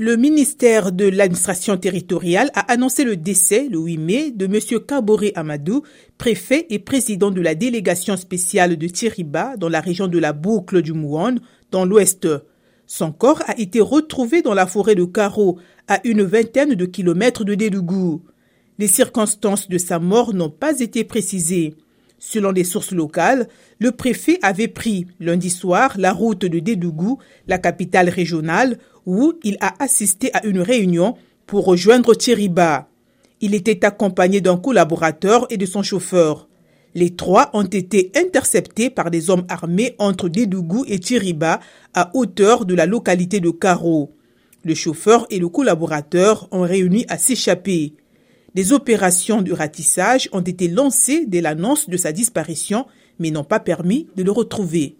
Le ministère de l'administration territoriale a annoncé le décès le 8 mai de M. Kaboré Amadou, préfet et président de la délégation spéciale de Tiriba dans la région de la boucle du Mouan, dans l'ouest. Son corps a été retrouvé dans la forêt de Caro, à une vingtaine de kilomètres de Dédougou. Les circonstances de sa mort n'ont pas été précisées. Selon les sources locales, le préfet avait pris lundi soir la route de Dédougou, la capitale régionale, où il a assisté à une réunion pour rejoindre Thiriba. Il était accompagné d'un collaborateur et de son chauffeur. Les trois ont été interceptés par des hommes armés entre Dédougou et Thiriba à hauteur de la localité de Caro. Le chauffeur et le collaborateur ont réuni à s'échapper. Des opérations de ratissage ont été lancées dès l'annonce de sa disparition, mais n'ont pas permis de le retrouver.